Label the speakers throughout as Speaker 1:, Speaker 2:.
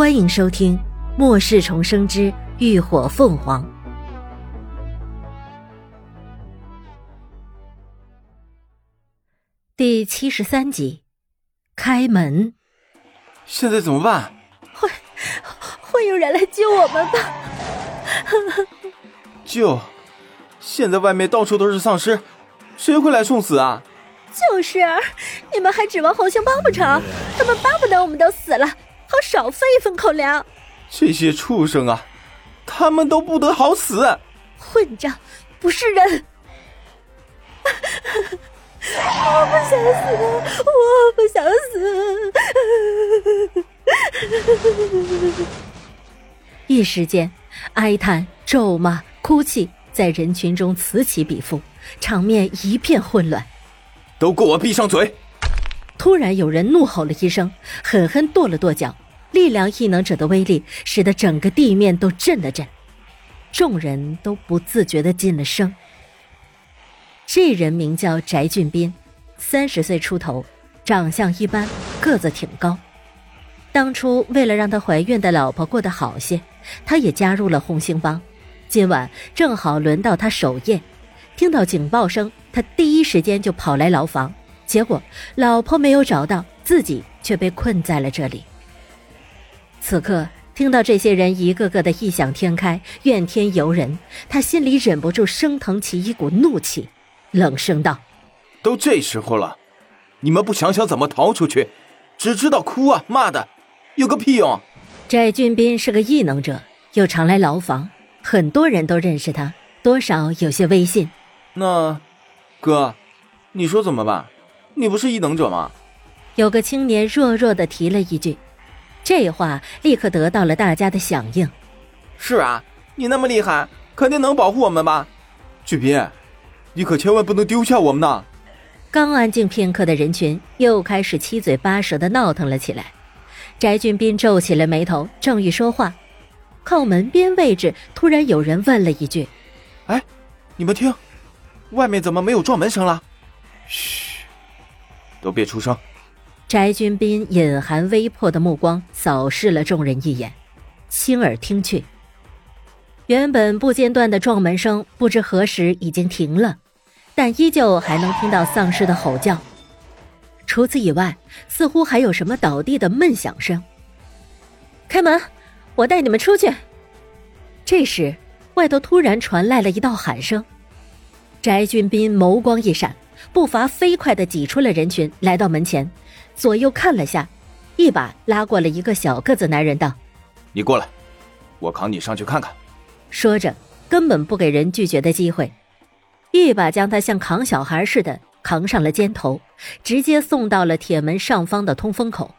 Speaker 1: 欢迎收听《末世重生之浴火凤凰》第七十三集。开门！
Speaker 2: 现在怎么办？
Speaker 3: 会会有人来救我们吧？
Speaker 2: 救？现在外面到处都是丧尸，谁会来送死啊？
Speaker 3: 就是，你们还指望红星帮不成？他们巴不得我们都死了，好少分一份口粮。
Speaker 2: 这些畜生啊，他们都不得好死！
Speaker 3: 混账，不是人！我不想死，我不想
Speaker 1: 死！一时间，哀叹、咒骂、哭泣在人群中此起彼伏，场面一片混乱。
Speaker 2: 都给我闭上嘴！
Speaker 1: 突然，有人怒吼了一声，狠狠跺了跺脚。力量异能者的威力使得整个地面都震了震，众人都不自觉的噤了声。这人名叫翟俊斌，三十岁出头，长相一般，个子挺高。当初为了让他怀孕的老婆过得好些，他也加入了红星帮。今晚正好轮到他守夜，听到警报声。他第一时间就跑来牢房，结果老婆没有找到，自己却被困在了这里。此刻听到这些人一个个的异想天开、怨天尤人，他心里忍不住升腾起一股怒气，冷声道：“
Speaker 2: 都这时候了，你们不想想怎么逃出去，只知道哭啊骂的，有个屁用！”
Speaker 1: 翟俊斌是个异能者，又常来牢房，很多人都认识他，多少有些威信。
Speaker 2: 那。哥，你说怎么办？你不是异能者吗？
Speaker 1: 有个青年弱弱的提了一句，这话立刻得到了大家的响应。
Speaker 2: 是啊，你那么厉害，肯定能保护我们吧？俊斌，你可千万不能丢下我们呐！
Speaker 1: 刚安静片刻的人群又开始七嘴八舌的闹腾了起来。翟俊斌皱起了眉头，正欲说话，靠门边位置突然有人问了一句：“
Speaker 2: 哎，你们听。”外面怎么没有撞门声了？嘘，都别出声。
Speaker 1: 翟军斌隐含微迫的目光扫视了众人一眼，亲耳听去。原本不间断的撞门声不知何时已经停了，但依旧还能听到丧尸的吼叫。除此以外，似乎还有什么倒地的闷响声。开门，我带你们出去。这时，外头突然传来了一道喊声。翟俊斌眸光一闪，步伐飞快的挤出了人群，来到门前，左右看了下，一把拉过了一个小个子男人，道：“
Speaker 2: 你过来，我扛你上去看看。”
Speaker 1: 说着，根本不给人拒绝的机会，一把将他像扛小孩似的扛上了肩头，直接送到了铁门上方的通风口。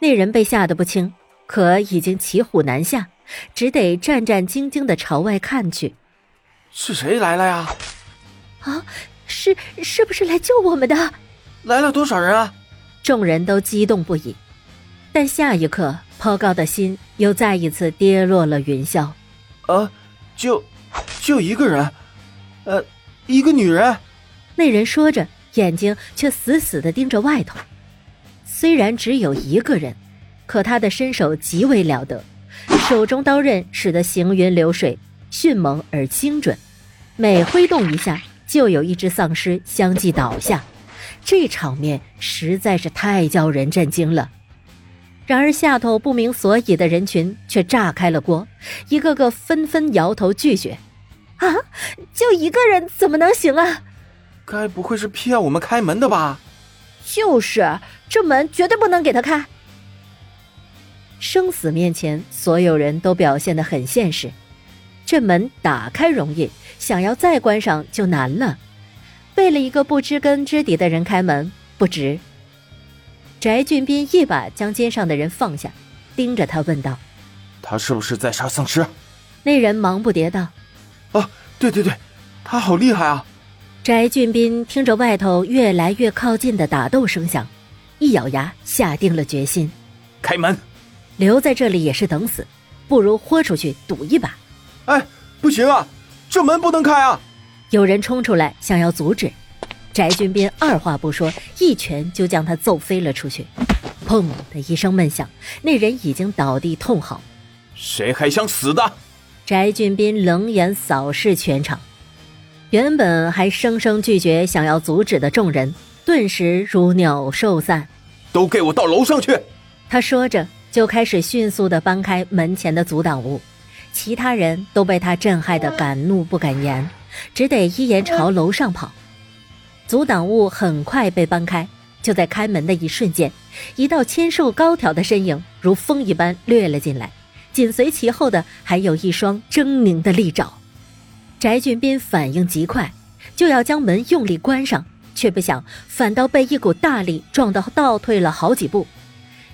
Speaker 1: 那人被吓得不轻，可已经骑虎难下，只得战战兢兢的朝外看去。
Speaker 2: 是谁来了呀？
Speaker 3: 啊，是是不是来救我们的？
Speaker 2: 来了多少人啊？
Speaker 1: 众人都激动不已，但下一刻，抛高的心又再一次跌落了云霄。
Speaker 2: 啊，就就一个人，呃，一个女人。
Speaker 1: 那人说着，眼睛却死死的盯着外头。虽然只有一个人，可他的身手极为了得，手中刀刃使得行云流水，迅猛而精准，每挥动一下。就有一只丧尸相继倒下，这场面实在是太叫人震惊了。然而下头不明所以的人群却炸开了锅，一个个纷纷摇头拒绝。
Speaker 3: 啊，就一个人怎么能行啊？
Speaker 2: 该不会是骗我们开门的吧？
Speaker 3: 就是，这门绝对不能给他开。
Speaker 1: 生死面前，所有人都表现得很现实。这门打开容易。想要再关上就难了，为了一个不知根知底的人开门不值。翟俊斌一把将肩上的人放下，盯着他问道：“
Speaker 2: 他是不是在杀丧尸？”
Speaker 1: 那人忙不迭道：“
Speaker 2: 啊，对对对，他好厉害啊！”
Speaker 1: 翟俊斌听着外头越来越靠近的打斗声响，一咬牙下定了决心：“
Speaker 2: 开门！
Speaker 1: 留在这里也是等死，不如豁出去赌一把。”
Speaker 2: 哎，不行啊！这门不能开啊！
Speaker 1: 有人冲出来想要阻止，翟俊斌二话不说，一拳就将他揍飞了出去。砰的一声闷响，那人已经倒地痛嚎。
Speaker 2: 谁还想死的？
Speaker 1: 翟俊斌冷眼扫视全场，原本还声声拒绝想要阻止的众人，顿时如鸟兽散。
Speaker 2: 都给我到楼上去！
Speaker 1: 他说着，就开始迅速地搬开门前的阻挡物。其他人都被他震撼得敢怒不敢言，只得依言朝楼上跑。阻挡物很快被搬开，就在开门的一瞬间，一道纤瘦高挑的身影如风一般掠了进来，紧随其后的还有一双狰狞的利爪。翟俊斌反应极快，就要将门用力关上，却不想反倒被一股大力撞得倒退了好几步。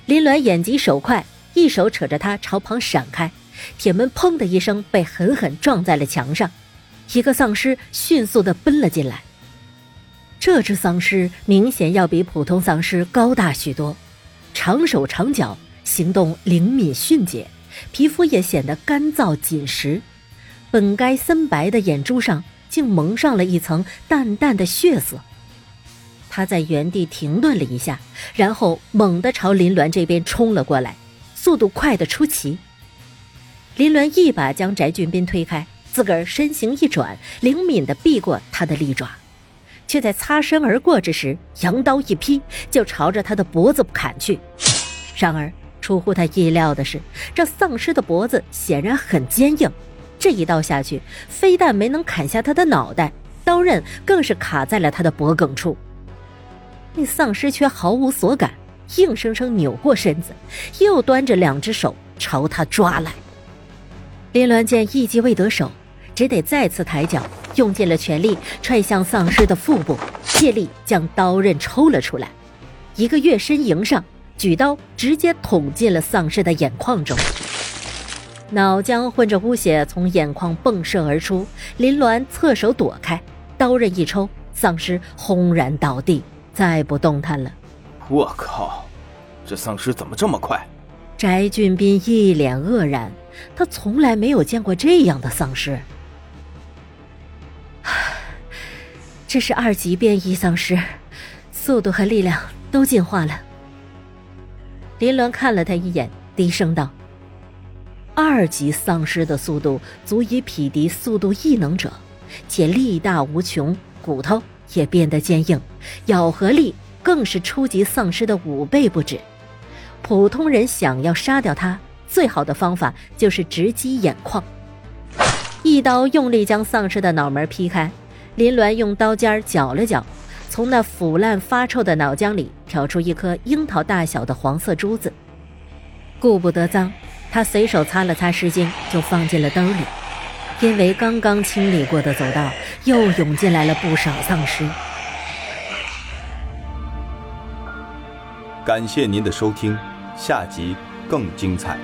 Speaker 1: 林鸾眼疾手快，一手扯着他朝旁闪开。铁门砰的一声被狠狠撞在了墙上，一个丧尸迅速的奔了进来。这只丧尸明显要比普通丧尸高大许多，长手长脚，行动灵敏迅捷，皮肤也显得干燥紧实，本该森白的眼珠上竟蒙上了一层淡淡的血色。他在原地停顿了一下，然后猛地朝林鸾这边冲了过来，速度快得出奇。林鸾一把将翟俊斌推开，自个儿身形一转，灵敏地避过他的利爪，却在擦身而过之时，扬刀一劈，就朝着他的脖子砍去。然而出乎他意料的是，这丧尸的脖子显然很坚硬，这一刀下去，非但没能砍下他的脑袋，刀刃更是卡在了他的脖颈处。那丧尸却毫无所感，硬生生扭过身子，又端着两只手朝他抓来。林鸾见一击未得手，只得再次抬脚，用尽了全力踹向丧尸的腹部，借力将刀刃抽了出来，一个跃身迎上，举刀直接捅进了丧尸的眼眶中。脑浆混着污血从眼眶迸射而出，林鸾侧手躲开，刀刃一抽，丧尸轰然倒地，再不动弹了。
Speaker 2: 我靠，这丧尸怎么这么快？
Speaker 1: 翟俊斌一脸愕然。他从来没有见过这样的丧尸，这是二级变异丧尸，速度和力量都进化了。林伦看了他一眼，低声道：“二级丧尸的速度足以匹敌速度异能者，且力大无穷，骨头也变得坚硬，咬合力更是初级丧尸的五倍不止。普通人想要杀掉他。”最好的方法就是直击眼眶，一刀用力将丧尸的脑门劈开。林鸾用刀尖搅了搅，从那腐烂发臭的脑浆里挑出一颗樱桃大小的黄色珠子。顾不得脏，他随手擦了擦湿巾，就放进了兜里。因为刚刚清理过的走道又涌进来了不少丧尸。
Speaker 4: 感谢您的收听，下集更精彩。